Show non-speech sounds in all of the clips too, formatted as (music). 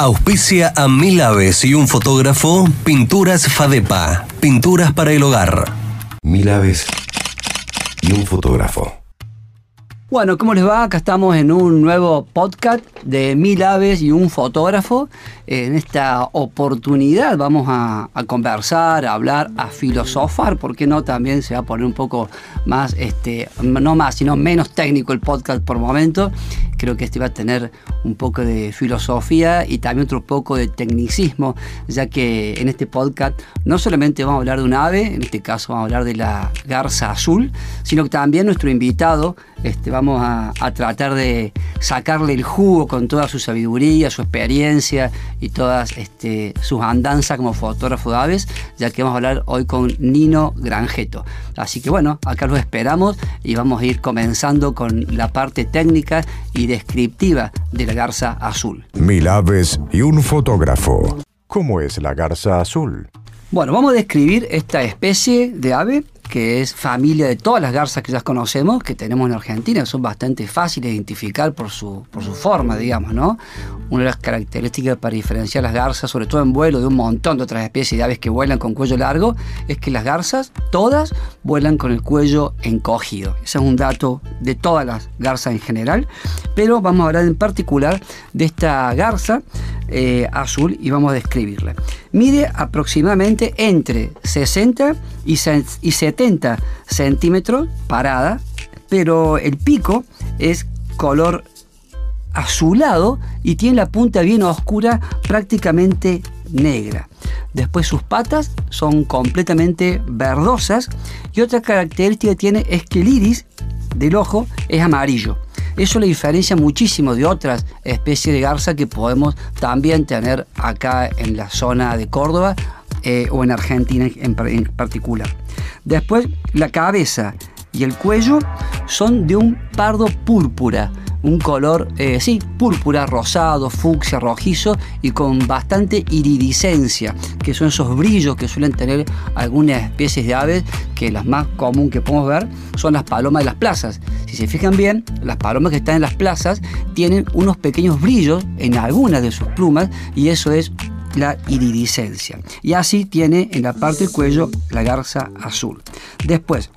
Auspicia a mil aves y un fotógrafo, Pinturas Fadepa, pinturas para el hogar. Mil aves y un fotógrafo. Bueno, ¿cómo les va? Acá estamos en un nuevo podcast de Mil Aves y un fotógrafo. En esta oportunidad vamos a, conversar, a hablar, a filosofar, ¿por qué no? También se va a poner un poco más, este, no más, sino menos técnico el podcast por momento. Creo que este va a tener un poco de filosofía y también otro poco de tecnicismo, ya que en este podcast no solamente vamos a hablar de un ave, en este caso vamos a hablar de la garza azul, sino que también nuestro invitado este, vamos a, tratar de sacarle el jugo con toda su sabiduría, su experiencia y todas este, sus andanzas como fotógrafo de aves, ya que vamos a hablar hoy con Nino Granjeto. Así que bueno, acá los esperamos y vamos a ir comenzando con la parte técnica y descriptiva de la garza azul. Mil aves y un fotógrafo. ¿Cómo es la garza azul? Bueno, vamos a describir esta especie de ave que es familia de todas las garzas que ya conocemos, que tenemos en Argentina, son bastante fáciles de identificar por su, por su forma, digamos, ¿no? Una de las características para diferenciar las garzas, sobre todo en vuelo de un montón de otras especies de aves que vuelan con cuello largo, es que las garzas, todas, vuelan con el cuello encogido. Ese es un dato de todas las garzas en general, pero vamos a hablar en particular de esta garza eh, azul y vamos a describirla. Mide aproximadamente entre 60 y 70 centímetros parada, pero el pico es color azulado y tiene la punta bien oscura, prácticamente negra. Después sus patas son completamente verdosas y otra característica tiene es que el iris del ojo es amarillo. Eso le diferencia muchísimo de otras especies de garza que podemos también tener acá en la zona de Córdoba eh, o en Argentina en, en particular. Después, la cabeza y el cuello son de un pardo púrpura un color, eh, sí, púrpura, rosado, fucsia, rojizo y con bastante iridiscencia, que son esos brillos que suelen tener algunas especies de aves, que las más comunes que podemos ver son las palomas de las plazas. Si se fijan bien, las palomas que están en las plazas tienen unos pequeños brillos en algunas de sus plumas y eso es la iridiscencia. Y así tiene en la parte del cuello la garza azul. Después,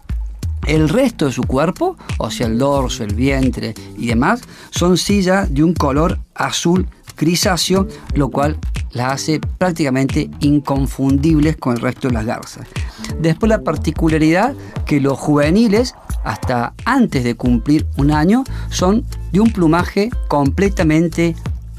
el resto de su cuerpo, o sea, el dorso, el vientre y demás, son sillas de un color azul grisáceo, lo cual las hace prácticamente inconfundibles con el resto de las garzas. Después la particularidad que los juveniles, hasta antes de cumplir un año, son de un plumaje completamente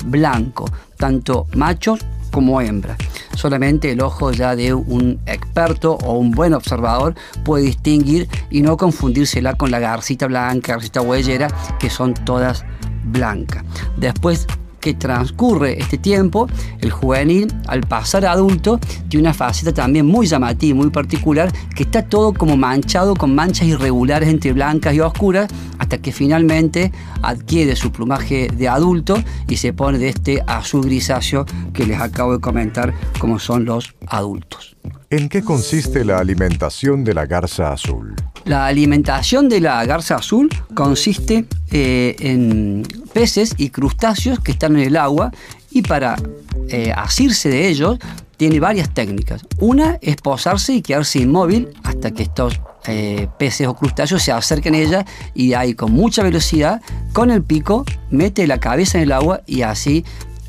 blanco, tanto machos como hembras solamente el ojo ya de un experto o un buen observador puede distinguir y no confundírsela con la garcita blanca, garcita huellera, que son todas blancas. Después que transcurre este tiempo, el juvenil, al pasar a adulto, tiene una faceta también muy llamativa, muy particular, que está todo como manchado con manchas irregulares entre blancas y oscuras, hasta que finalmente adquiere su plumaje de adulto y se pone de este azul grisáceo que les acabo de comentar como son los adultos. ¿En qué consiste la alimentación de la garza azul? La alimentación de la garza azul consiste eh, en peces y crustáceos que están en el agua y para eh, asirse de ellos tiene varias técnicas. Una es posarse y quedarse inmóvil hasta que estos eh, peces o crustáceos se acerquen a ella y ahí con mucha velocidad, con el pico, mete la cabeza en el agua y así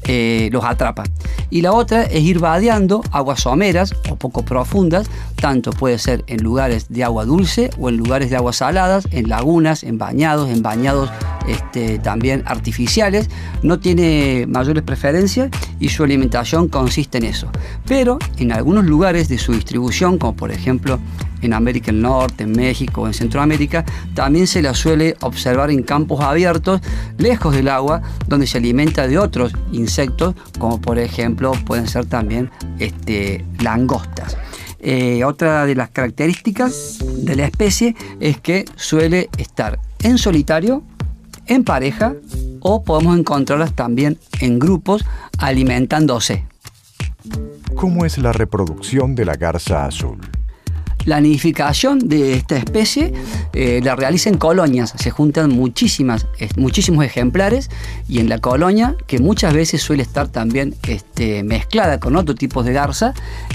eh, los atrapa. Y la otra es ir vadeando aguas someras o poco profundas, tanto puede ser en lugares de agua dulce o en lugares de aguas saladas, en lagunas, en bañados, en bañados este, también artificiales. No tiene mayores preferencias y su alimentación consiste en eso. Pero en algunos lugares de su distribución, como por ejemplo en América del Norte, en México, en Centroamérica, también se la suele observar en campos abiertos, lejos del agua, donde se alimenta de otros insectos, como por ejemplo pueden ser también este, langostas. Eh, otra de las características de la especie es que suele estar en solitario, en pareja o podemos encontrarlas también en grupos alimentándose. ¿Cómo es la reproducción de la garza azul? La nidificación de esta especie eh, la realiza en colonias, se juntan muchísimas, muchísimos ejemplares y en la colonia, que muchas veces suele estar también este, mezclada con otro tipo de garza,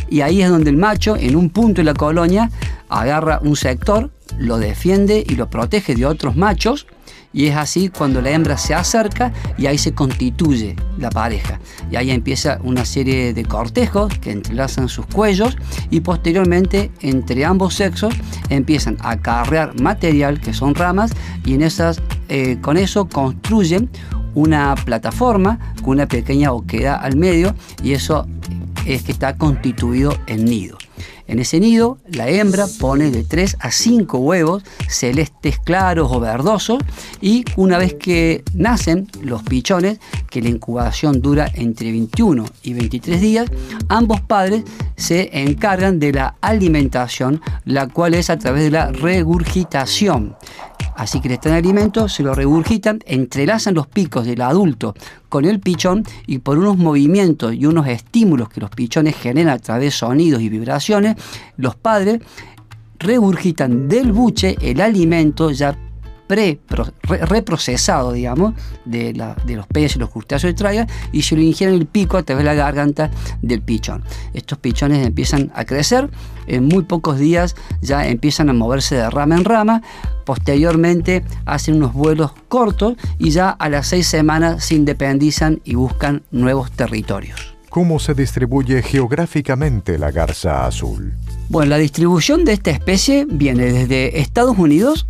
y ahí es donde el macho, en un punto de la colonia, agarra un sector, lo defiende y lo protege de otros machos, y es así cuando la hembra se acerca y ahí se constituye la pareja. Y ahí empieza una serie de cortejos que entrelazan sus cuellos y posteriormente entre ambos sexos empiezan a carrear material que son ramas y en esas, eh, con eso construyen una plataforma con una pequeña oquedad al medio y eso es que está constituido en nido. En ese nido, la hembra pone de 3 a 5 huevos celestes claros o verdosos y una vez que nacen los pichones, que la incubación dura entre 21 y 23 días, ambos padres se encargan de la alimentación, la cual es a través de la regurgitación. Así que le están alimento, se lo regurgitan, entrelazan los picos del adulto con el pichón y por unos movimientos y unos estímulos que los pichones generan a través de sonidos y vibraciones, los padres regurgitan del buche el alimento ya reprocesado, digamos, de, los peces y los crustáceos de traya y se lo ingieren el pico a través de la garganta del pichón. Estos pichones empiezan a crecer, en muy pocos días ya empiezan a moverse de rama en rama, posteriormente hacen unos vuelos cortos y ya a las seis semanas se independizan y buscan nuevos territorios. ¿Cómo se distribuye geográficamente la garza azul? Bueno, la distribución de esta especie viene desde Estados Unidos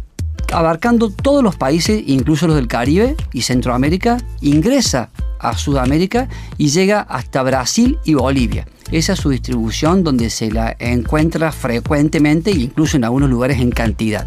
abarcando todos los países, incluso los del Caribe y Centroamérica, ingresa a Sudamérica y llega hasta Brasil y Bolivia. Esa es su distribución donde se la encuentra frecuentemente, incluso en algunos lugares en cantidad.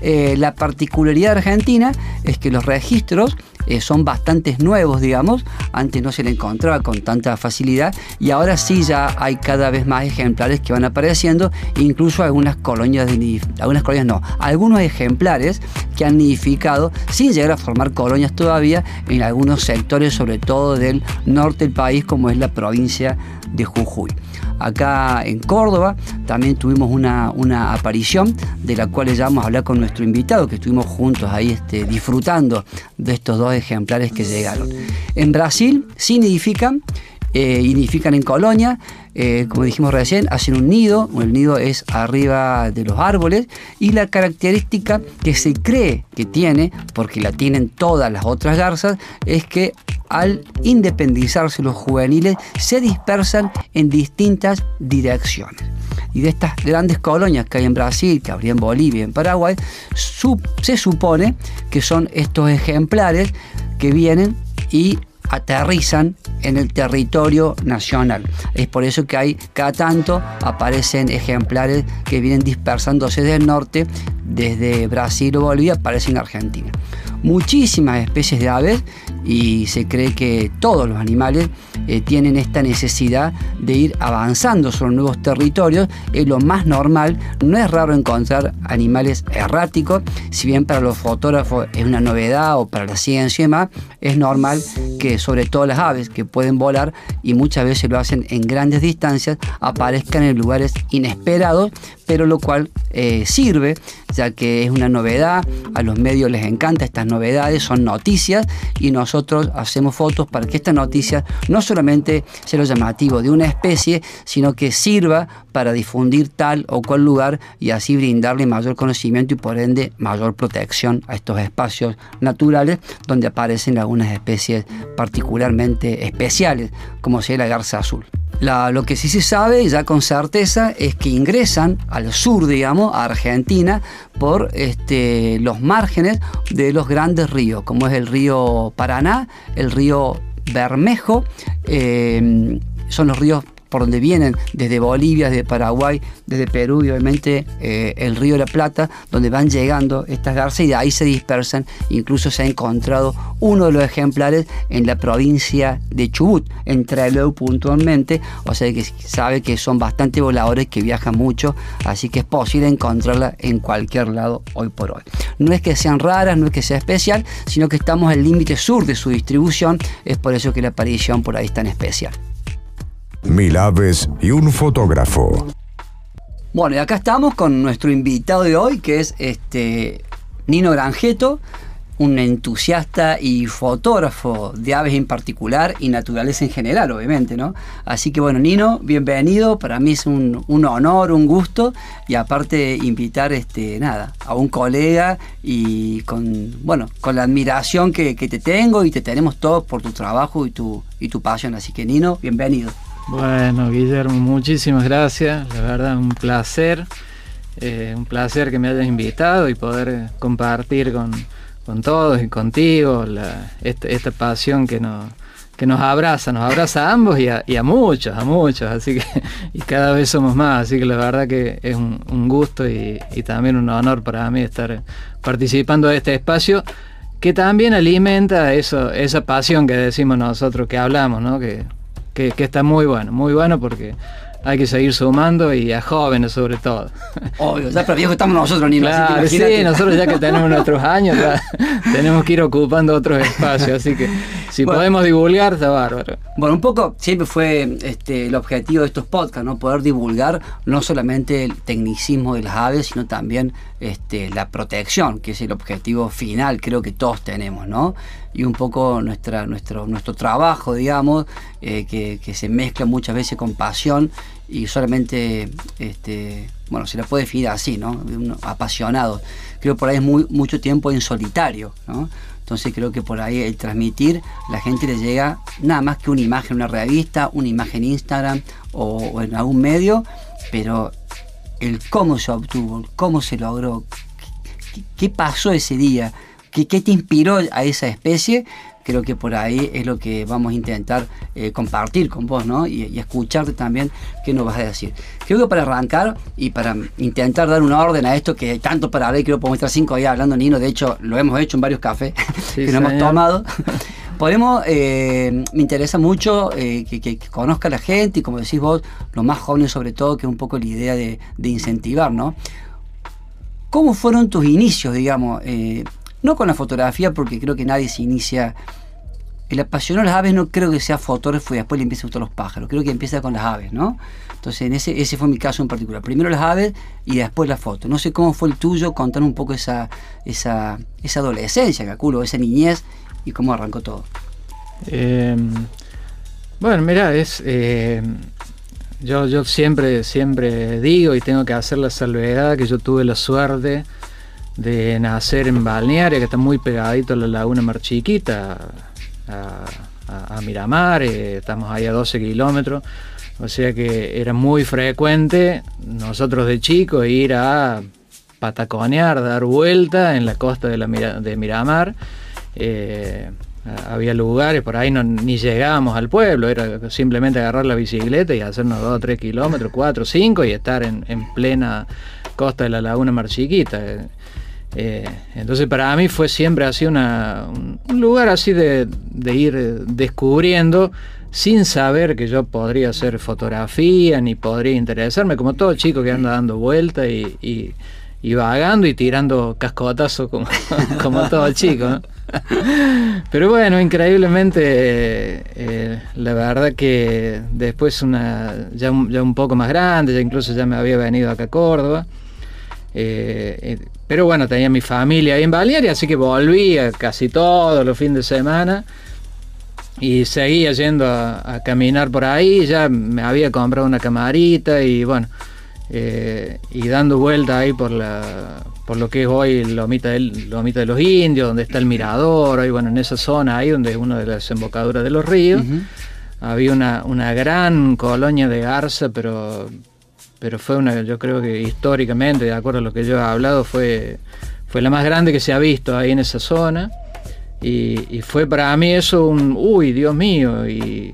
Eh, la particularidad Argentina es que los registros eh, son bastante nuevos, digamos. Antes no se le encontraba con tanta facilidad y ahora sí ya hay cada vez más ejemplares que van apareciendo, incluso algunas colonias de algunas colonias no, algunos ejemplares que han nidificado sin llegar a formar colonias todavía en algunos sectores, sobre todo del norte del país, como es la provincia de Jujuy. Acá en Córdoba también tuvimos una, una aparición de la cual ya vamos a hablar con nuestro invitado, que estuvimos juntos ahí este, disfrutando de estos dos ejemplares que llegaron. En Brasil sí nidifican, eh, en colonia, eh, como dijimos recién, hacen un nido, el nido es arriba de los árboles y la característica que se cree que tiene, porque la tienen todas las otras garzas, es que al independizarse los juveniles se dispersan en distintas direcciones. Y de estas grandes colonias que hay en Brasil, que habría en Bolivia en Paraguay, se supone que son estos ejemplares que vienen y aterrizan en el territorio nacional. Es por eso que hay cada tanto aparecen ejemplares que vienen dispersándose del norte, desde Brasil o Bolivia, aparecen en Argentina muchísimas especies de aves y se cree que todos los animales eh, tienen esta necesidad de ir avanzando sobre nuevos territorios. Es lo más normal, no es raro encontrar animales erráticos, si bien para los fotógrafos es una novedad o para la ciencia y demás, es normal que sobre todo las aves que pueden volar y muchas veces lo hacen en grandes distancias, aparezcan en lugares inesperados, pero lo cual eh, sirve, ya que es una novedad, a los medios les encanta estas novedades, son noticias y nosotros hacemos fotos para que esta noticia no solamente sea lo llamativo de una especie, sino que sirva para difundir tal o cual lugar y así brindarle mayor conocimiento y por ende mayor protección a estos espacios naturales donde aparecen algunas especies particularmente especiales, como sea la garza azul lo que sí se sabe ya con certeza es que ingresan al sur, digamos, a Argentina, por este, los márgenes de los grandes ríos, como es el río Paraná, el río Bermejo, eh, son los ríos por donde vienen desde Bolivia, desde Paraguay, desde Perú y obviamente eh, el río de la Plata, donde van llegando estas garzas y de ahí se dispersan. Incluso se ha encontrado uno de los ejemplares en la provincia de Chubut, en Trelew puntualmente, o sea que sabe que son bastante voladores que viajan mucho, así que es posible encontrarla en cualquier lado hoy por hoy. No es que sean raras, no es que sea especial, sino que estamos el límite sur de su distribución, es por eso que la aparición por ahí es tan especial mil aves y un fotógrafo. Bueno, y acá estamos con nuestro invitado de hoy, que es este Nino Granjeto, un entusiasta y fotógrafo de aves en particular y naturaleza en general, obviamente, ¿no? Así que bueno, Nino, bienvenido. Para mí es un, un honor, un gusto y aparte invitar, este, nada, a un colega y con, bueno, con la admiración que, que te tengo y te tenemos todos por tu trabajo y tu, y tu pasión. Así que Nino, bienvenido. Bueno, Guillermo, muchísimas gracias. La verdad, un placer. Eh, un placer que me hayas invitado y poder compartir con, con todos y contigo la- esta, esta pasión que nos, que nos abraza, nos abraza a ambos y a, muchos, a muchos, así que (laughs) y cada vez somos más, así que la verdad que es un, un gusto y, y también un honor para mí estar participando de este espacio que también alimenta eso, esa pasión que decimos nosotros, que hablamos, ¿no? que, que, que está muy bueno, muy bueno porque hay que seguir sumando y a jóvenes sobre todo. Obvio, ya pero viejo estamos nosotros, así que Claro, sí, nosotros ya que (laughs) tenemos nuestros años, ya (laughs) tenemos que ir ocupando otros espacios, así que si Bueno. podemos divulgar, está bárbaro. Bueno, un poco siempre fue este, el objetivo de estos podcasts, ¿no? Poder divulgar no solamente el tecnicismo de las aves, sino también este, la protección, que es el objetivo final, creo que todos tenemos, ¿no? Y un poco nuestra, nuestro, nuestro trabajo, digamos, eh, que, que se mezcla muchas veces con pasión y solamente, este, bueno, se la puede definir así, ¿no? Apasionado. Creo por ahí es muy, mucho tiempo en solitario, ¿no? Entonces creo que por ahí el transmitir, la gente le llega nada más que una imagen en una revista, una imagen en Instagram o, o en algún medio, pero el cómo se obtuvo, cómo se logró, qué, qué pasó ese día, qué, qué te inspiró a esa especie, creo que por ahí es lo que vamos a intentar eh, compartir con vos, ¿no? Y, y escucharte también qué nos vas a decir. Creo que para arrancar y para intentar dar una orden a esto, que hay tanto para hablar, creo que podemos estar cinco días hablando, Nino, de hecho lo hemos hecho en varios cafés (laughs) Sí, que nos hemos tomado. (laughs) Podemos, eh, me interesa mucho eh, que, que- que conozca la gente y como decís vos, los más jóvenes sobre todo, que es un poco la idea de, de incentivar, ¿no? ¿Cómo fueron tus inicios, digamos? Eh, no con la fotografía, porque creo que nadie se inicia. El apasionado de las aves no creo que sea fotógrafo y después le empieza a gustar los pájaros. Creo que empieza con las aves, ¿no? Entonces, en ese, ese fue mi caso en particular. Primero las aves y después la foto. No sé cómo fue el tuyo, contar un poco esa, esa, esa adolescencia, calculo, esa niñez y cómo arrancó todo. Eh, bueno, mira, es eh, yo, yo siempre, siempre digo y tengo que hacer la salvedad que yo tuve la suerte de nacer en Balnearia, que está muy pegadito a la Laguna Mar Chiquita, a, Miramar, eh, estamos ahí a 12 kilómetros, o sea que era muy frecuente nosotros de chicos ir a pataconear, dar vuelta en la costa de, la de Miramar. eh, había lugares, por ahí no, ni llegábamos al pueblo, era simplemente agarrar la bicicleta y hacernos 2 o 3 kilómetros, 4 o 5 y estar en, en plena costa de la laguna Mar Chiquita. Eh, entonces para mí fue siempre así un, lugar así de, ir eh, descubriendo sin saber que yo podría hacer fotografía ni podría interesarme, como todo chico que anda dando vueltas y, vagando y tirando cascotazos como, (laughs) como todo chico. Pero bueno, increíblemente, eh, la verdad que después ya un, ya un poco más grande, ya incluso ya me había venido acá a Córdoba. Eh, eh, pero bueno, tenía mi familia ahí en Balearia, así que volvía casi todos los fines de semana. Y seguía yendo a, a caminar por ahí. Ya me había comprado una camarita y bueno, eh, y dando vuelta ahí por la por lo que es hoy Lomita, del, Lomita de los Indios, donde está el mirador, ahí bueno, en esa zona ahí donde es una de las desembocaduras de los ríos, había una, una gran colonia de garza, pero pero fue una, yo creo que históricamente, de acuerdo a lo que yo he hablado, fue, fue la más grande que se ha visto ahí en esa zona. Y, y fue para mí eso un, uy, Dios mío. Y,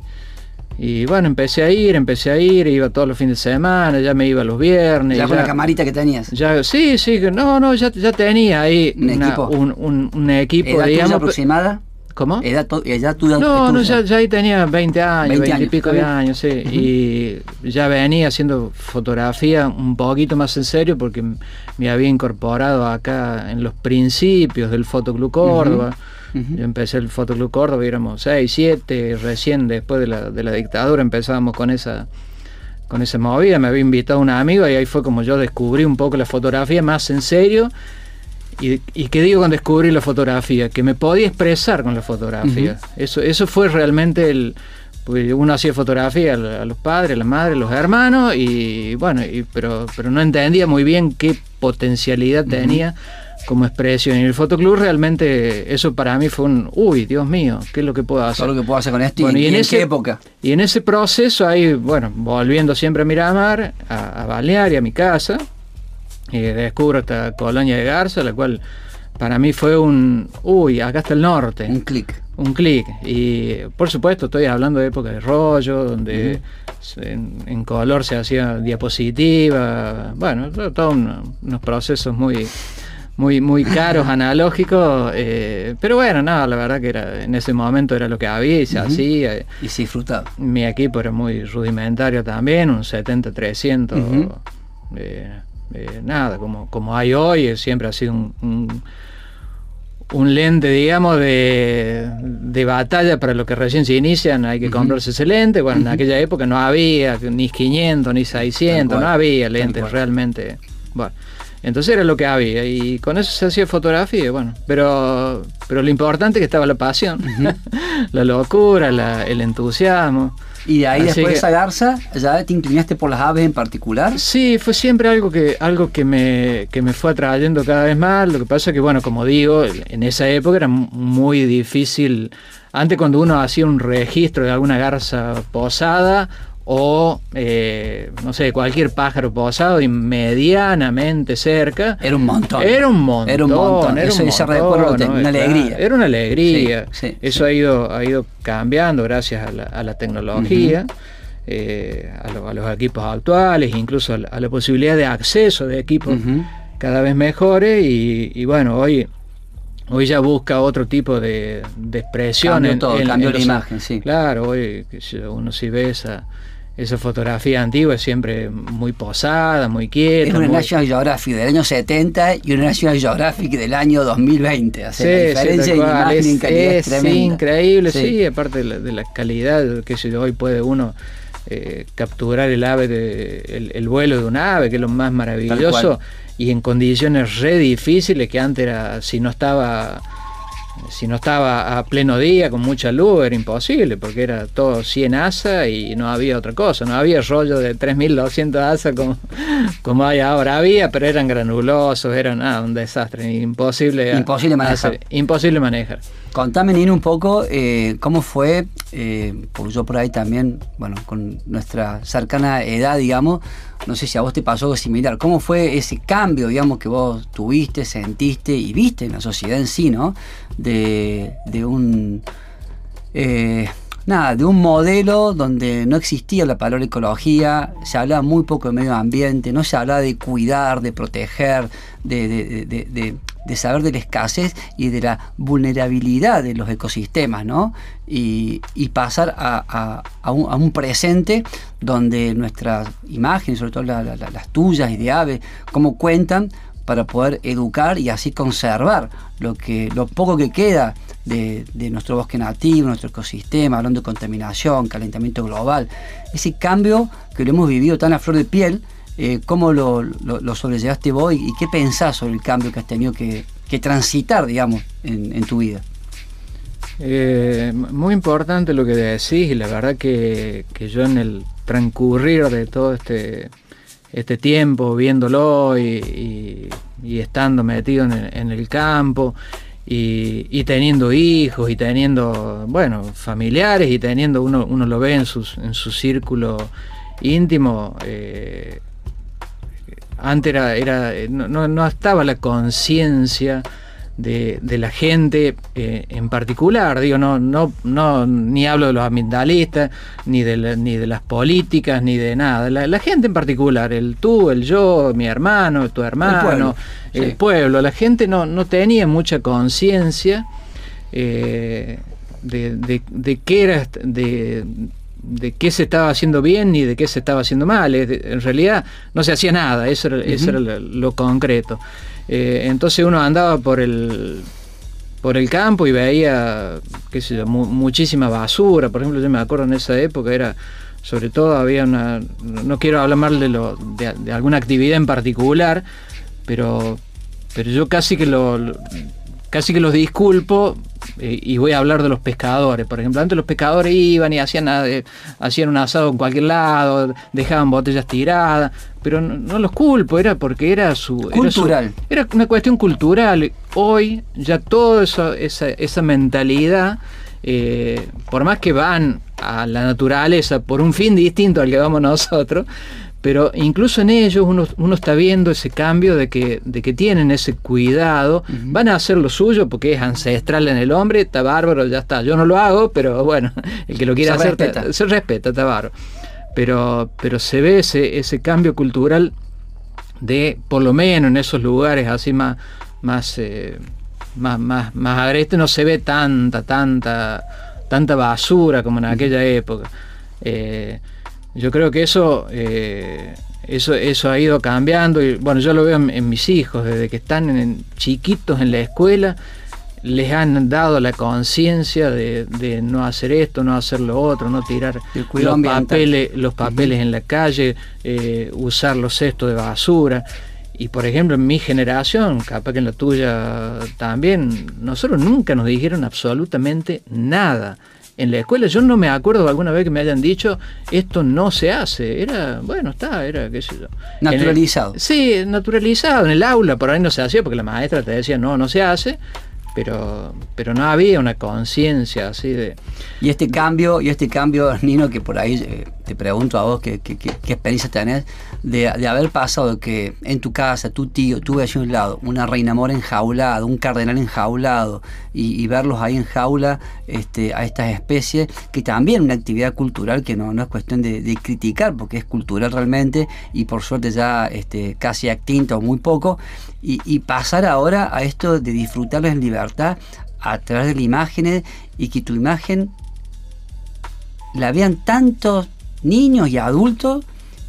y bueno, empecé a ir, empecé a ir, iba todos los fines de semana, ya me iba los viernes. Ya con la camarita que tenías. ya, sí, sí, no, no, ya, ya tenía ahí Un una- equipo. un, un- un equipo, ¿Edad digamos. aproximada? ¿Cómo? ¿Edad, edad tuya? No, no, tuya? ya, ya ahí tenía 20 años, 20 20, y pico de años, sí. Y ya venía haciendo fotografía un poquito más en serio porque me había incorporado acá en los principios del Fotoclub Córdoba. Yo empecé el Fotoclub Córdoba, éramos 6, 7, recién después de la, de la dictadura empezábamos con esa con esa movida, me había invitado un amigo y ahí fue como yo descubrí un poco la fotografía más en serio. Y, y qué digo con descubrir la fotografía, que me podía expresar con la fotografía. eso, eso fue realmente el, uno hacía fotografía a los padres, a las madres, a los hermanos, y bueno, y- pero, pero no entendía muy bien qué potencialidad tenía como expresión. Y en el fotoclub realmente eso para mí fue un, uy, Dios mío, ¿qué es lo que puedo hacer? Todo lo que puedo hacer con esto y, Bueno, y en, ese- qué época. Y en ese proceso ahí, bueno, volviendo siempre a Miramar, a, a Balearia, a mi casa, eh, descubro esta colonia de Garza, la cual para mí fue un, uy, acá está el norte Un clic. un clic. Y por supuesto estoy hablando de época de rollo, donde en, en color se hacía diapositiva, bueno, to- todos un- unos procesos muy muy muy caros, (laughs) analógicos, eh, pero bueno, nada, la verdad que era en ese momento era lo que había y se hacía. Y se disfrutaba. Mi equipo era muy rudimentario también, un 70-300. Ujú. eh, eh, nada, como, como hay hoy, eh, siempre ha sido un, un, un lente, digamos, de, de batalla para los que recién se inician. Hay que comprarse ese lente. Bueno, en aquella época no había ni 500 ni 600, Tal no había lentes realmente. Bueno. Entonces era lo que había y con eso se hacía fotografía, bueno, pero, pero lo importante es que estaba la pasión, (laughs) la locura, la- el entusiasmo. Y de ahí Así después de esa garza, ¿ya te inclinaste por las aves en particular? Sí, fue siempre algo que, algo que me, que me fue atrayendo cada vez más. Lo que pasa es que, bueno, como digo, en esa época era mu- muy difícil. Antes cuando uno hacía un registro de alguna garza posada o, eh, no sé, cualquier pájaro posado y medianamente cerca. Era un montón. Era un montón. Era un montón. era Eso- un montón, recuerdo ¿no? una alegría. Era una alegría. Sí, sí, Eso sí. Ha, ido, ha ido cambiando gracias a la, a la tecnología. eh, a, lo- a los equipos actuales, incluso a la, a la posibilidad de acceso de equipos cada vez mejores y, y bueno, hoy, hoy ya busca otro tipo de, de expresión. Cambió en- todo, en- la imagen, sí. Claro, hoy uno si ve esa, esa fotografía antigua es siempre muy posada, muy quieta. Es una muy- National Geographic del año 70 y una National Geographic del año 2020. O sea, Sí, la sí, diferencia en cual, imagen en es, calidad es, es tremenda. increíble, sí, Sí. aparte de la, de la calidad que hoy puede uno eh, capturar el ave de, el, el vuelo de un ave, que es lo más maravilloso, y en condiciones re difíciles que antes era, si no estaba si no estaba a pleno día con mucha luz era imposible porque era todo 100 asa y no había otra cosa, no había rollo de 3200 asa como, como hay ahora, había, pero eran granulosos, eran ah, un desastre, imposible Imposible manejar. hacer, imposible manejar. Contame, Nino, un poco eh, cómo fue, eh, porque yo por ahí también, bueno, con nuestra cercana edad, digamos, no sé si a vos te pasó algo similar, ¿cómo fue ese cambio, digamos, que vos tuviste, sentiste y viste en la sociedad en sí, ¿no? De, de un... eh, nada, de un modelo donde no existía la palabra ecología, se hablaba muy poco de medio ambiente, no se hablaba de cuidar, de proteger, de- de- saber de la escasez y de la vulnerabilidad de los ecosistemas, ¿no? Y, y pasar a, a- a un, presente donde nuestras imágenes, sobre todo la- la- la- las tuyas y de aves, cómo cuentan para poder educar y así conservar lo que lo poco que queda de, de nuestro bosque nativo, nuestro ecosistema, hablando de contaminación, calentamiento global, ese cambio que lo hemos vivido tan a flor de piel, eh, ¿cómo lo, lo, lo sobrellevaste vos y, qué pensás sobre el cambio que has tenido que, que transitar, digamos, en, en tu vida? Eh, muy importante lo que decís y la verdad que, que yo en el transcurrir de todo este, este tiempo viéndolo y, y- y estando metido en el, en el campo y, y teniendo hijos y teniendo, bueno, familiares y teniendo, uno, uno lo ve en, sus, en su círculo íntimo, eh, antes era, era no, no- no estaba la conciencia de, de la gente eh, en particular, digo, no, no, no, ni hablo de los ambientalistas, ni de, la- ni de las políticas, ni de nada, la, la gente en particular, el tú, el yo, mi hermano, tu hermano, pueblo, el sí. pueblo, la gente no, no tenía mucha conciencia eh, de, de, de qué era de, de qué se estaba haciendo bien ni de qué se estaba haciendo mal. En realidad no se hacía nada, eso era, eso era lo, concreto. Eh, entonces uno andaba por el por el campo y veía qué sé yo, mu- muchísima basura. Por ejemplo, yo me acuerdo en esa época era sobre todo había una, no quiero hablar mal de, lo, de, alguna actividad en particular, pero, pero yo casi que lo, casi que los disculpo eh, y voy a hablar de los pescadores. Por ejemplo, antes los pescadores iban y hacían, eh, hacían un asado en cualquier lado, dejaban botellas tiradas, pero no, los culpo, era porque era su... Cultural. Era, una cuestión cultural. Hoy ya toda esa, esa mentalidad, eh, por más que van a la naturaleza por un fin distinto al que vamos nosotros, pero incluso en ellos uno, está viendo ese cambio de que, de que tienen ese cuidado, van a hacer lo suyo porque es ancestral en el hombre, está bárbaro, ya está. Yo no lo hago, pero bueno, (laughs) el que lo quiera hacer se respeta, está bárbaro. Pero, pero se ve ese, ese cambio cultural de, por lo menos en esos lugares así más, más, eh, más, más, más agreste, no se ve tanta, tanta, tanta basura como en aquella época. Eh, yo creo que eso, eh, eso, eso ha ido cambiando y bueno, yo lo veo en, mis hijos, desde que están en, chiquitos en la escuela, les han dado la conciencia de, no hacer esto, no hacer lo otro, no tirar los papeles, los papeles en la calle, eh, usar los cestos de basura. Y por ejemplo, en mi generación, capaz que en la tuya también, nosotros nunca nos dijeron absolutamente nada en la escuela yo no me acuerdo alguna vez que me hayan dicho esto no se hace. Era, bueno, está, era, qué sé yo. Naturalizado. sí, naturalizado. En el aula por ahí no se hacía porque la maestra te decía no, no se hace pero, pero no había una conciencia así de... Y este cambio, y este cambio, Nino, que por ahí eh, te pregunto a vos qué, experiencia tenés de, haber pasado que en tu casa, tu tío, ves a un lado una reina mora enjaulada, un cardenal enjaulado, y, verlos ahí en jaula este, a estas especies, que también una actividad cultural que no, no es cuestión de, criticar, porque es cultural realmente, y por suerte ya este, casi extinta o muy poco, y, pasar ahora a esto de disfrutarlo en libertad a través de las imágenes y que tu imagen la vean tantos niños y adultos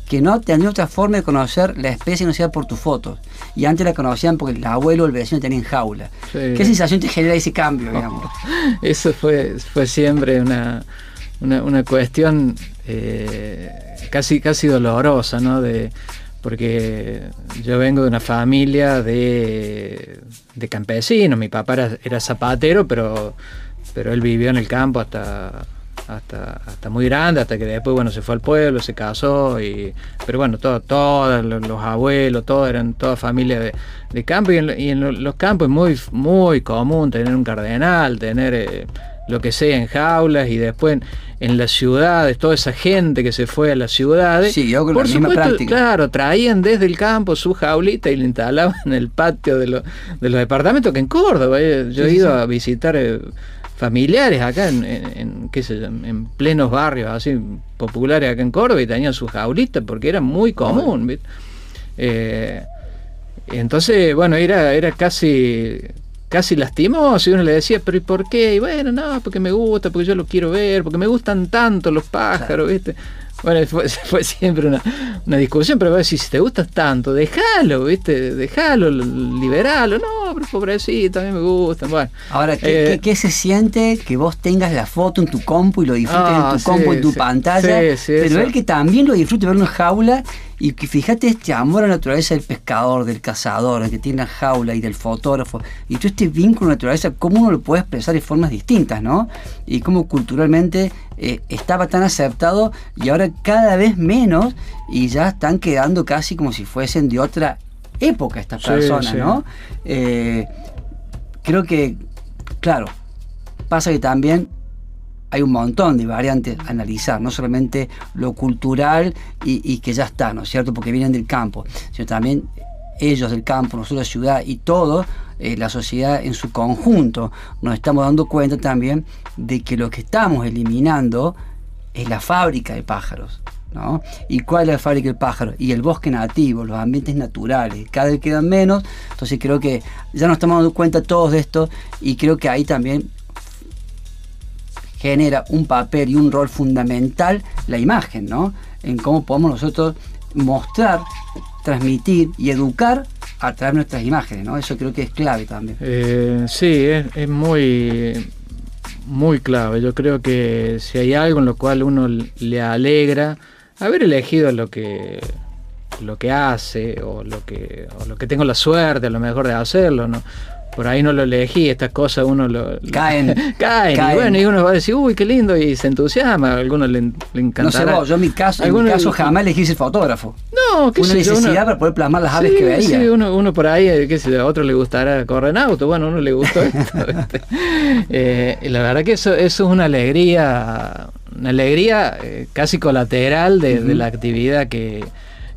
que no tendrían otra forma de conocer la especie no sea por tus fotos. Y antes la conocían porque el abuelo o el vecino tenían jaula. ¿Qué sensación te genera ese cambio, (laughs) Eso fue, fue siempre una, una, cuestión eh, casi, casi dolorosa, ¿no? De, porque yo vengo de una familia de, de campesinos, mi papá era, zapatero, pero, pero él vivió en el campo hasta, hasta, hasta muy grande, hasta que después bueno se fue al pueblo, se casó, y, pero bueno, todos los, abuelos, todos eran toda familia de, campo, y en, los campos es muy, muy común tener un cardenal, tener eh, lo que sea en jaulas y después en las ciudades, toda esa gente que se fue a las ciudades. Sí, yo por la misma práctica. Claro, traían desde el campo su jaulita y la instalaban en el patio de, los departamentos que en Córdoba. Eh, yo he ido a visitar eh, familiares acá en, qué sé en plenos barrios así populares acá en Córdoba y tenían su jaulita porque era muy común. Eh, entonces, bueno, era, era casi casi lastimoso y uno le decía, pero ¿y por qué? Y bueno, no, porque me gusta, porque yo lo quiero ver, porque me gustan tanto los pájaros, ¿viste? Bueno, (laughs) fue, siempre una, discusión, pero si te gustas tanto, déjalo, ¿viste? Déjalo, liberalo. No, pero pobrecito, a mí me gustan. Bueno, Ahora, ¿qué, eh, se siente que vos tengas la foto en tu compu y lo disfrutes en tu ah, compu, en tu pantalla? pero él que también lo disfrute ver una jaula y que fíjate este amor a la naturaleza del pescador, del cazador, que tiene la jaula y del fotógrafo, y todo este vínculo a la naturaleza, cómo uno lo puede expresar de formas distintas, ¿no? Y cómo culturalmente eh, estaba tan aceptado y ahora cada vez menos y ya están quedando casi como si fuesen de otra época estas personas, ¿no? Eh, creo que, claro, pasa que también hay un montón de variantes a analizar, no solamente lo cultural y, que ya está, ¿no es cierto? Porque vienen del campo, sino también ellos del campo, nosotros la ciudad y todo, eh, la sociedad en su conjunto, nos estamos dando cuenta también de que lo que estamos eliminando es la fábrica de pájaros. ¿Y cuál es la fábrica de pájaros? Y el bosque nativo, los ambientes naturales, cada vez quedan menos, entonces creo que ya nos estamos dando cuenta todos de esto y creo que ahí también genera un papel y un rol fundamental la imagen, ¿no? En cómo podemos nosotros mostrar, transmitir y educar a través de nuestras imágenes, ¿no? Eso creo que es clave también. Eh, sí, es, muy muy clave. Yo creo que si hay algo en lo cual uno le alegra haber elegido lo que lo que hace o lo que o lo que tengo la suerte a lo mejor de hacerlo, ¿no? Por ahí no lo elegí, estas cosas uno lo... (laughs) Caen. caen, Y bueno, y uno va a decir, uy, qué lindo, y se entusiasma, a algunos le, le encantará. No sé vos, yo en mi caso, en mi caso jamás elegí ser fotógrafo. No, qué Una sé yo, necesidad uno- para poder plasmar las aves Sí, que veía. Sí, uno, uno por ahí, eh, qué sé yo, a otro le gustará correr en auto, bueno, a uno le gustó (laughs) esto. Eh, y la verdad que eso, eso es una alegría, una alegría eh, casi colateral de, de la actividad que,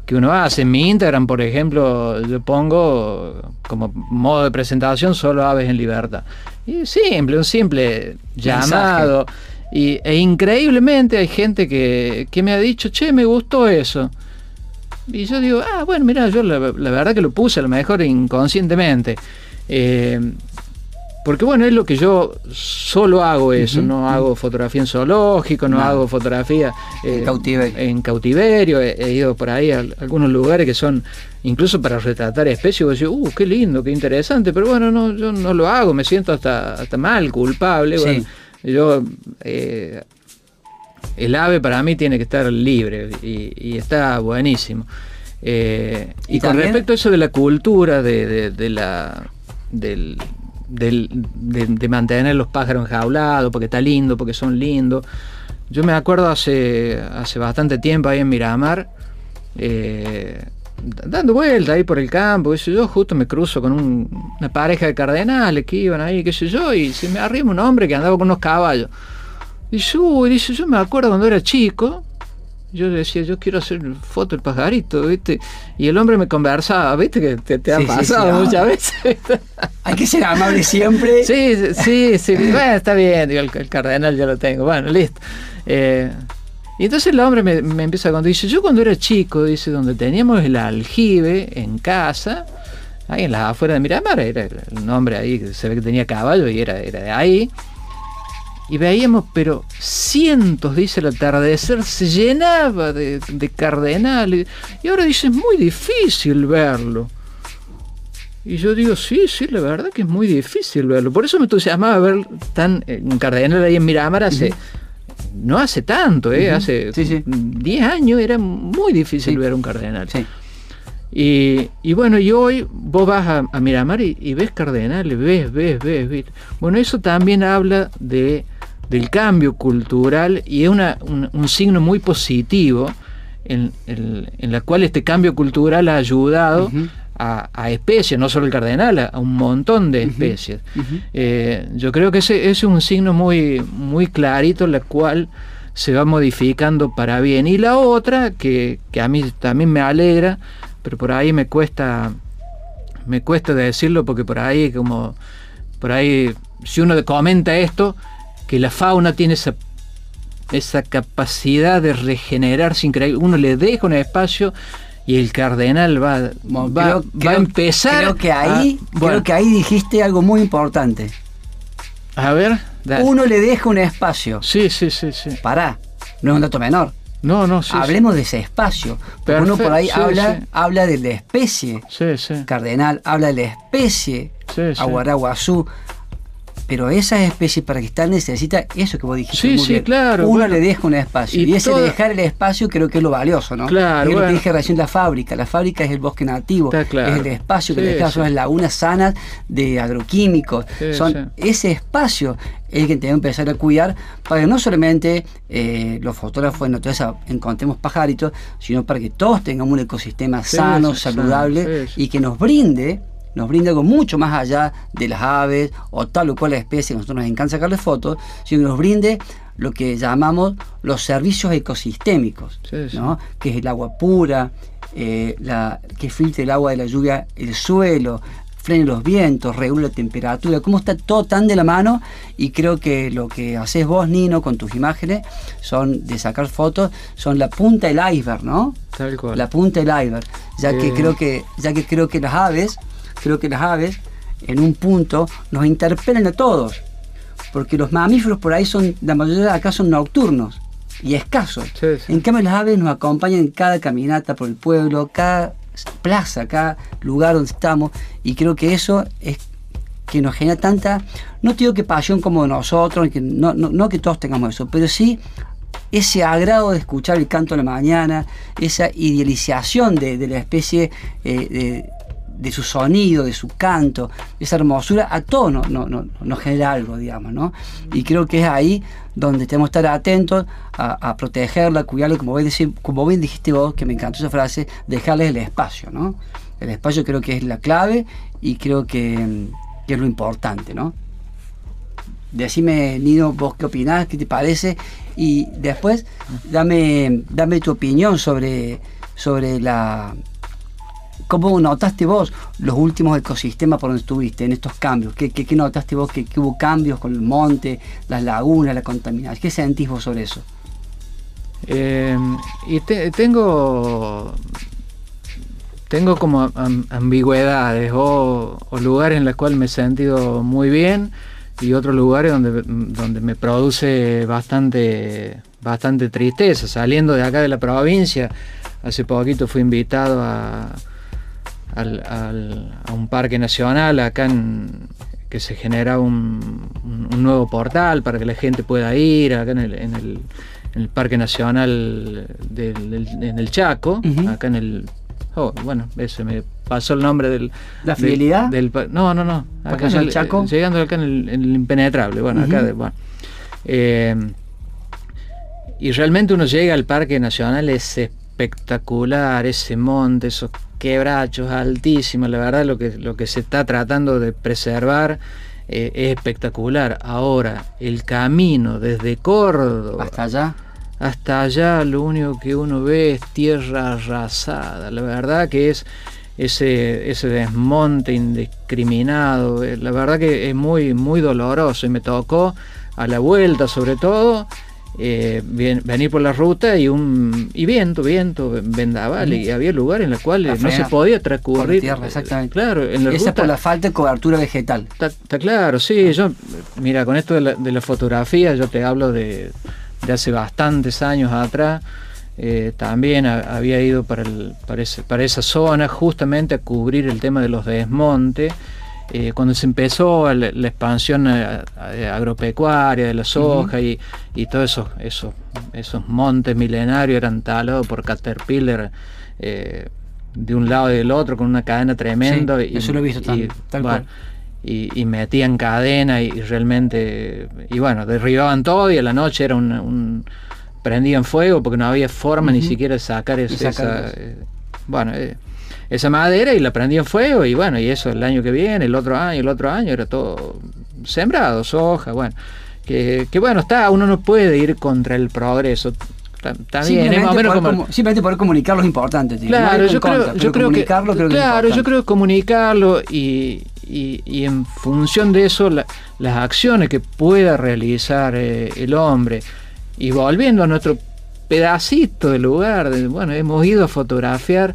que uno hace. En mi Instagram, por ejemplo, yo pongo como modo de presentación solo aves en libertad. Y simple, un simple llamado. Y, e increíblemente hay gente que, que me ha dicho, che, me gustó eso. Y yo digo, ah, bueno, mira, yo la, la verdad que lo puse a lo mejor inconscientemente. Eh, porque bueno, es lo que yo solo hago eso, no hago fotografía en zoológico, no hago fotografía En cautiverio. en cautiverio. He, he ido por ahí a, algunos lugares que son incluso para retratar especies. Vos decís, uh, qué lindo, qué interesante, pero bueno, no, yo no lo hago, me siento hasta, hasta mal, culpable. Sí. Bueno, yo eh, el ave para mí tiene que estar libre y, y está buenísimo. Eh, y, Y con respecto a eso de la cultura, de, de- de la del, de, de mantener los pájaros enjaulados, porque está lindo, porque son lindos. Yo me acuerdo hace, hace bastante tiempo ahí en Miramar, eh, dando vuelta ahí por el campo, qué sé yo, justo me cruzo con un- una pareja de cardenales que iban ahí, qué sé yo, y se me arriba un hombre que andaba con unos caballos. Dice, uy, dice, yo me acuerdo cuando era chico, yo decía, yo quiero hacer foto del pajarito, ¿viste? Y el hombre me conversaba, ¿viste? Que te, te ha Sí, pasado sí, muchas veces. (laughs) Hay que ser amable siempre. Sí, sí, sí. Bueno, está bien, digo, el, el cardenal ya lo tengo. Bueno, listo. Eh, y entonces el hombre me, me empieza a contar, dice, yo cuando era chico, dice, donde teníamos el aljibe en casa, ahí en las afueras de Miramar, era el nombre ahí, que se ve que tenía caballo y era, era de ahí. Y veíamos, pero cientos, dice el atardecer, se llenaba de, de cardenales. Y ahora dice, es muy difícil verlo. Y yo digo, sí, sí, la verdad que es muy difícil verlo. Por eso me entusiasmaba ver tan eh, un cardenal ahí en Miramar hace, no hace tanto, ¿eh? hace Sí, sí. 10 años era muy difícil Sí. ver un cardenal. Sí. Y, y bueno, y hoy vos vas a, a Miramar y, y ves cardenales, ves, ves, ves, ves. Bueno, eso también habla de, del cambio cultural y es una, un, un signo muy positivo en, en- en la cual este cambio cultural ha ayudado a, a especies, no solo el cardenal, a, a un montón de especies. Eh, yo creo que ese, ese es un signo muy, muy clarito, la cual se va modificando para bien. Y la otra, que, que a mí también me alegra, pero por ahí me cuesta, me cuesta decirlo porque por ahí como, por ahí, si uno comenta esto, que la fauna tiene esa esa capacidad de regenerarse increíble. Uno le deja un espacio y el cardenal va, Bueno, va, creo- va a empezar. Creo que a- ahí, bueno, creo que ahí dijiste algo muy importante. a ver, Uno le deja un espacio. Sí, sí, sí, sí. Pará, no es un dato menor. No, no, sí. sí. Hablemos de ese espacio. Porque uno por ahí sí, habla, sí. habla de la especie. Sí, sí. Cardenal habla de la especie Sí, sí. aguaraguazú. Pero esa especie para que esté necesita eso que vos dijiste. Sí, muy sí, bien. claro, Uno bueno. le deja un espacio. Y Y, ese toda- dejar el espacio creo que es lo valioso, ¿no? Claro, Es lo bueno. que dije recién la fábrica. La fábrica es el bosque nativo. Está claro. Es el espacio que Sí, dejas, son las lagunas sanas de agroquímicos. Sí, son ese espacio es el que tenemos que empezar a cuidar para que no solamente eh, los fotógrafos de naturaleza encontremos pajaritos, sino para que todos tengamos un ecosistema sano, saludable y que nos brinde nos brinda algo mucho más allá de las aves o tal o cual especie que a nosotros nos encanta sacarle fotos, sino que nos brinde lo que llamamos los servicios ecosistémicos, Sí, sí. ¿no? que es el agua pura, eh, la, que filtre el agua de la lluvia, el suelo, frene los vientos, regula la temperatura, cómo está todo tan de la mano y creo que lo que haces vos, Nino, con tus imágenes, son de sacar fotos, son la punta del iceberg, ¿no? Tal cual. la punta del iceberg, ya que Eh. creo que ya que creo que las aves, creo que las aves en un punto nos interpelan a todos, porque los mamíferos por ahí son la mayoría de acá son nocturnos y escasos. Sí, sí. En cambio las aves nos acompañan en cada caminata por el pueblo, cada plaza, cada lugar donde estamos y creo que eso es que nos genera tanta, no te digo que pasión como nosotros, que no, no, no que todos tengamos eso, pero sí ese agrado de escuchar el canto de la mañana, esa idealización de, de la especie eh, de, de su sonido, de su canto, esa hermosura, a todos nos, nos- nos- nos genera algo, digamos, ¿no? Y creo que es ahí donde tenemos que estar atentos a, a protegerla, cuidarla, como bien, como bien dijiste vos, que me encantó esa frase, dejarles el espacio, ¿no? El espacio creo que es la clave y creo que, es lo importante, ¿no? Decime, Nido, vos qué opinás, qué te parece, y después dame, dame tu opinión sobre, sobre la, ¿Cómo notaste vos los últimos ecosistemas por donde estuviste en estos cambios? ¿Qué, qué- notaste vos que, hubo cambios con el monte, las lagunas, la contaminación? ¿Qué sentís vos sobre eso? Eh, y te- tengo tengo como am- ambigüedades o, o lugares en los cuales me he sentido muy bien y otros lugares donde, donde me produce bastante bastante tristeza saliendo de acá de la provincia hace poquito fui invitado a al- al- a un parque nacional acá en que se genera un, un- nuevo portal para que la gente pueda ir acá en el, en el- en el Parque Nacional del, del- en el Chaco, acá en el... oh, bueno, ese me pasó el nombre del... ¿La del- fidelidad? Del, no, no, no. ¿Parque acá en el- Chaco? eh, Llegando acá en el, en el Impenetrable, bueno, acá... De- bueno. Eh, y realmente uno llega al Parque Nacional, es espectacular, ese monte, esos quebrachos altísimos, la verdad lo que, lo que se está tratando de preservar eh, es espectacular. Ahora, el camino desde Córdoba Hasta allá. hasta allá lo único que uno ve es tierra arrasada. La verdad que es ese, ese desmonte indiscriminado. eh, La verdad que es muy, muy doloroso y me tocó a la vuelta sobre todo. Eh, bien- venir por la ruta y un y viento, viento, vendaval, y había lugares en los cuales no se podía transcurrir. tierra, exactamente. Claro, en la Esa ruta. por la falta de cobertura vegetal. Está, está claro, sí. Yo, mira, con esto de la, de la fotografía, yo te hablo de, de hace bastantes años atrás. eh, también ha- había ido para, el- para, ese- para esa zona justamente a cubrir el tema de los desmontes. Eh, cuando se empezó la, la expansión eh, eh, agropecuaria de la soja y, y todos esos, esos, esos montes milenarios eran talados por Caterpillar eh, de un lado y del otro con una cadena tremenda. Sí, y, eso lo he visto y, también, tal bueno, cual. y, y metían cadena y, y realmente, y bueno, derribaban todo y a la noche era un, un- prendían fuego porque no había forma ni siquiera de sacar, ese- sacarlos. esa, bueno, esa madera y la prendían fuego y bueno, y eso el año que viene, el otro año, el otro año era todo sembrado, soja, bueno, que, que bueno, está, uno no puede ir contra el progreso. Está, está bien, es más o Simplemente menos poder, como... comu- simplemente poder comunicar lo importante. tío. Claro, yo creo, contra, yo creo que, comunicarlo creo que claro, yo creo que comunicarlo y, y- y en función de eso la- las acciones que pueda realizar eh, el hombre y volviendo a nuestro pedacito de lugar, de- bueno, hemos ido a fotografiar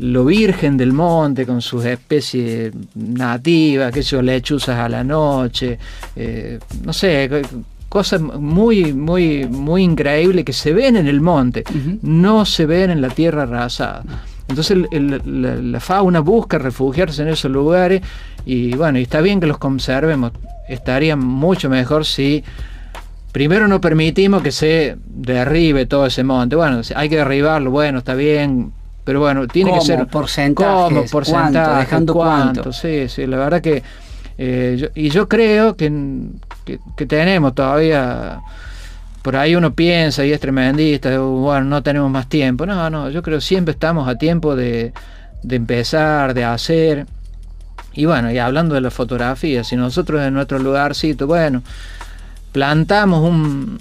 lo virgen del monte con sus especies nativas, que yo lechuzas a la noche, eh, no sé, co- cosas muy, muy, muy increíbles que se ven en el monte, no se ven en la tierra arrasada. Entonces el- el- la, la fauna busca refugiarse en esos lugares y bueno, y está bien que los conservemos. Estaría mucho mejor si primero no permitimos que se derribe todo ese monte. Bueno, hay que derribarlo, bueno, está bien, pero bueno, tiene ¿Cómo? que ser Porcentajes, ¿Cómo? ¿cuánto? porcentaje, ¿Dejando cuánto? Sí, sí, la verdad que eh, yo- y yo creo que, que, que tenemos todavía por ahí uno piensa y es tremendista, "Uh, bueno, no tenemos más tiempo. No, no, yo creo que siempre estamos a tiempo de, de empezar, de hacer. Y bueno, y hablando de la fotografía, si nosotros en nuestro lugarcito, bueno, plantamos un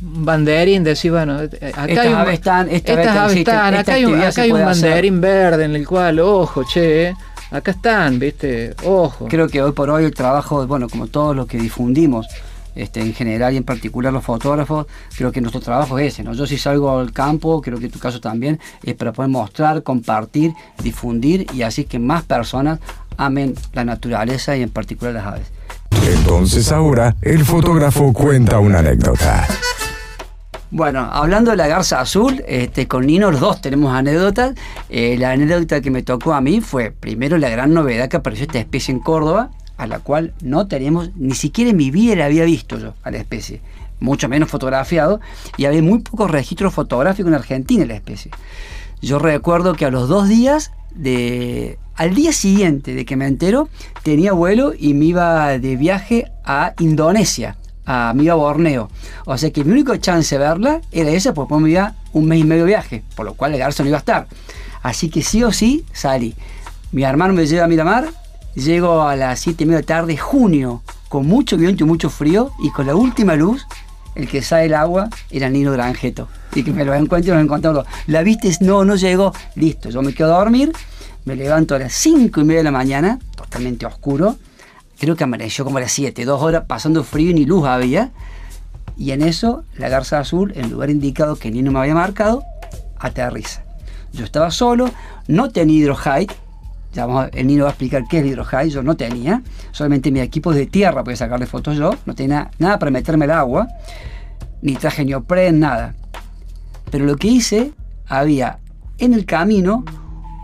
banderín, decir, bueno, eh, acá Estas hay un, aves están, esta ave estas aves existe, están, esta acá hay un, actividad acá hay un hacer. banderín verde en el cual, ojo, che, acá están, viste, ojo. Creo que hoy por hoy el trabajo, bueno, como todo lo que difundimos, este, en general y en particular los fotógrafos, creo que nuestro trabajo es ese, ¿no? Yo si salgo al campo, creo que en tu caso también, es para poder mostrar, compartir, difundir y así que más personas amen la naturaleza y en particular las aves. Entonces ahora el fotógrafo cuenta una anécdota. Bueno, hablando de la garza azul, este, con Nino los dos tenemos anécdotas. Eh, la anécdota que me tocó a mí fue primero la gran novedad que apareció esta especie en Córdoba, a la cual no tenemos, ni siquiera en mi vida la había visto yo a la especie, mucho menos fotografiado, y había muy pocos registros fotográficos en Argentina de la especie. Yo recuerdo que a los dos días de al día siguiente de que me entero, tenía vuelo y me iba de viaje a Indonesia, a, me iba Borneo. O sea que mi único chance de verla era esa, porque me iba un mes y medio de viaje, por lo cual el garzo no iba a estar. Así que sí o sí salí. Mi hermano me lleva a Miramar, llego a las 7 y media de tarde, junio, con mucho viento y mucho frío, y con la última luz, el que sale el agua era Nino Granjeto. Y que me lo encuentro y me lo encontrado. La viste, no, no llegó, listo, yo me quedo a dormir me levanto a las 5 y media de la mañana, totalmente oscuro. Creo que amaneció como a las 7, dos horas pasando frío y ni luz había. Y en eso, la garza azul, en lugar indicado que Nino me había marcado, aterriza. Yo estaba solo, no tenía hidrohide. El Nino va a explicar qué es el hidrohide. Yo no tenía. Solamente mi equipo de tierra podía sacarle fotos yo. No tenía nada para meterme el agua. Ni traje neopren, nada. Pero lo que hice, había en el camino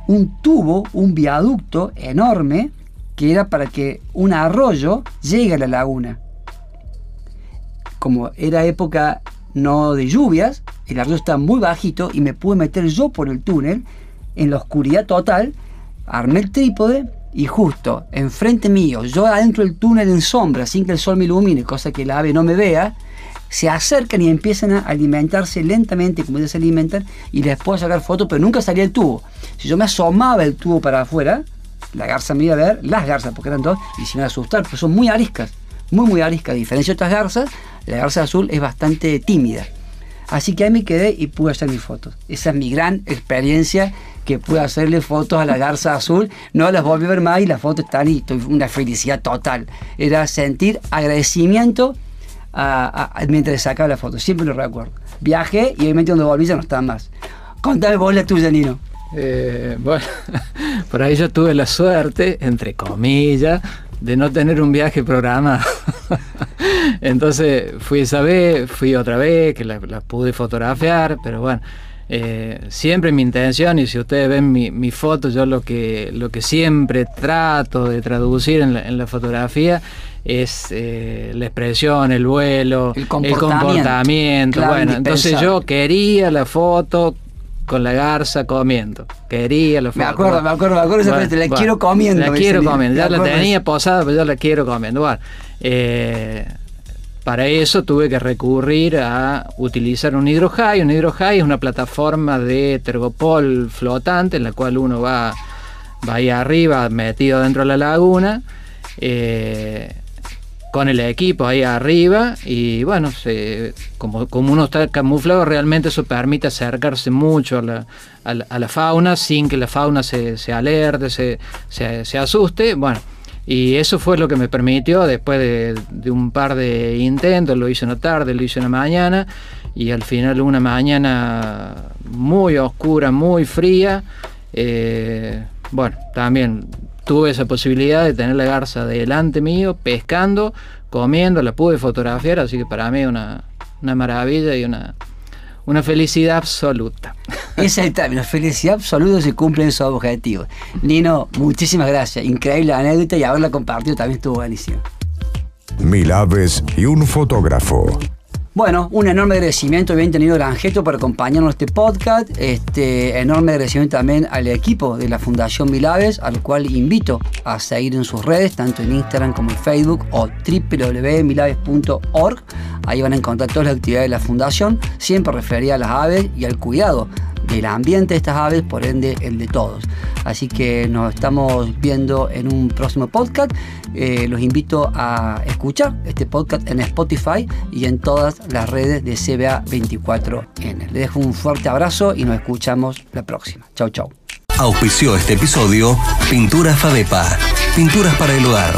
un tubo, un viaducto enorme que era para que un arroyo llegue a la laguna. Como era época no de lluvias, el arroyo estaba muy bajito y me pude meter yo por el túnel en la oscuridad total, armé el trípode y justo enfrente mío, yo adentro del túnel en sombra, sin que el sol me ilumine, cosa que la ave no me vea, se acercan y empiezan a alimentarse lentamente como ellos se alimentan y les puedo sacar fotos, pero nunca salía el tubo. Si yo me asomaba el tubo para afuera, la garza me iba a ver, las garzas, porque eran dos, y se me iba a asustar, porque son muy ariscas, muy, muy ariscas. A diferencia de otras garzas, la garza azul es bastante tímida. Así que ahí me quedé y pude hacer mis fotos. Esa es mi gran experiencia que pude hacerle fotos a la garza azul. No las volví a ver más y las fotos están y estoy una felicidad total. Era sentir agradecimiento mientras sacaba la foto, siempre lo recuerdo. Viajé y obviamente cuando volví ya no estaba más. Contame vos la tuya, Nino. Eh, bueno, (laughs) por ahí yo tuve la suerte, entre comillas, de no tener un viaje programado. (laughs) Entonces fui esa vez, fui otra vez, que la, pude fotografiar, pero bueno, eh, siempre mi intención, y si ustedes ven mi, mi, foto, yo lo que, lo que siempre trato de traducir en la, en la fotografía es eh, la expresión, el vuelo, el comportamiento. bueno, entonces yo quería la foto con la garza comiendo. Quería la foto. Me acuerdo, me acuerdo, me acuerdo la quiero comiendo. La quiero comiendo, ya la tenía posada, pero yo la quiero comiendo. Bueno, eh, para eso tuve que recurrir a utilizar un hidrohigh. Un hidrohigh es una plataforma de tergopol flotante en la cual uno va, va ahí arriba metido dentro de la laguna. Eh, con el equipo ahí arriba y bueno, como, como uno está camuflado, realmente eso permite acercarse mucho a la, a la, fauna sin que la fauna se, se alerte, se, se, asuste. Bueno, y eso fue lo que me permitió, después de, un par de intentos, lo hice una tarde, lo hice una mañana, y al final una mañana muy oscura, muy fría, eh, bueno, también tuve esa posibilidad de tener la garza delante mío, pescando, comiendo, la pude fotografiar, así que para mí una, una maravilla y una, una felicidad absoluta. (laughs) Esa es el término, felicidad absoluta se cumplen esos objetivos. Nino, muchísimas gracias. Increíble anécdota y haberla compartido también estuvo buenísimo. Mil aves y un fotógrafo. Bueno, un enorme agradecimiento, bien tenido Granjeto por acompañarnos en este podcast. Este enorme agradecimiento también al equipo de la Fundación Milaves, al cual invito a seguir en sus redes, tanto en Instagram como en Facebook o www.milaves.org. Ahí van a encontrar todas las actividades de la Fundación, siempre referida a las aves y al cuidado del ambiente de estas aves, por ende el de todos. Así que nos estamos viendo en un próximo podcast. Eh, los invito a escuchar este podcast en Spotify y en todas las redes de CBA24N. Les dejo un fuerte abrazo y nos escuchamos la próxima. Chau, chau. Auspició este episodio Pinturas Fadepa. Pinturas para el hogar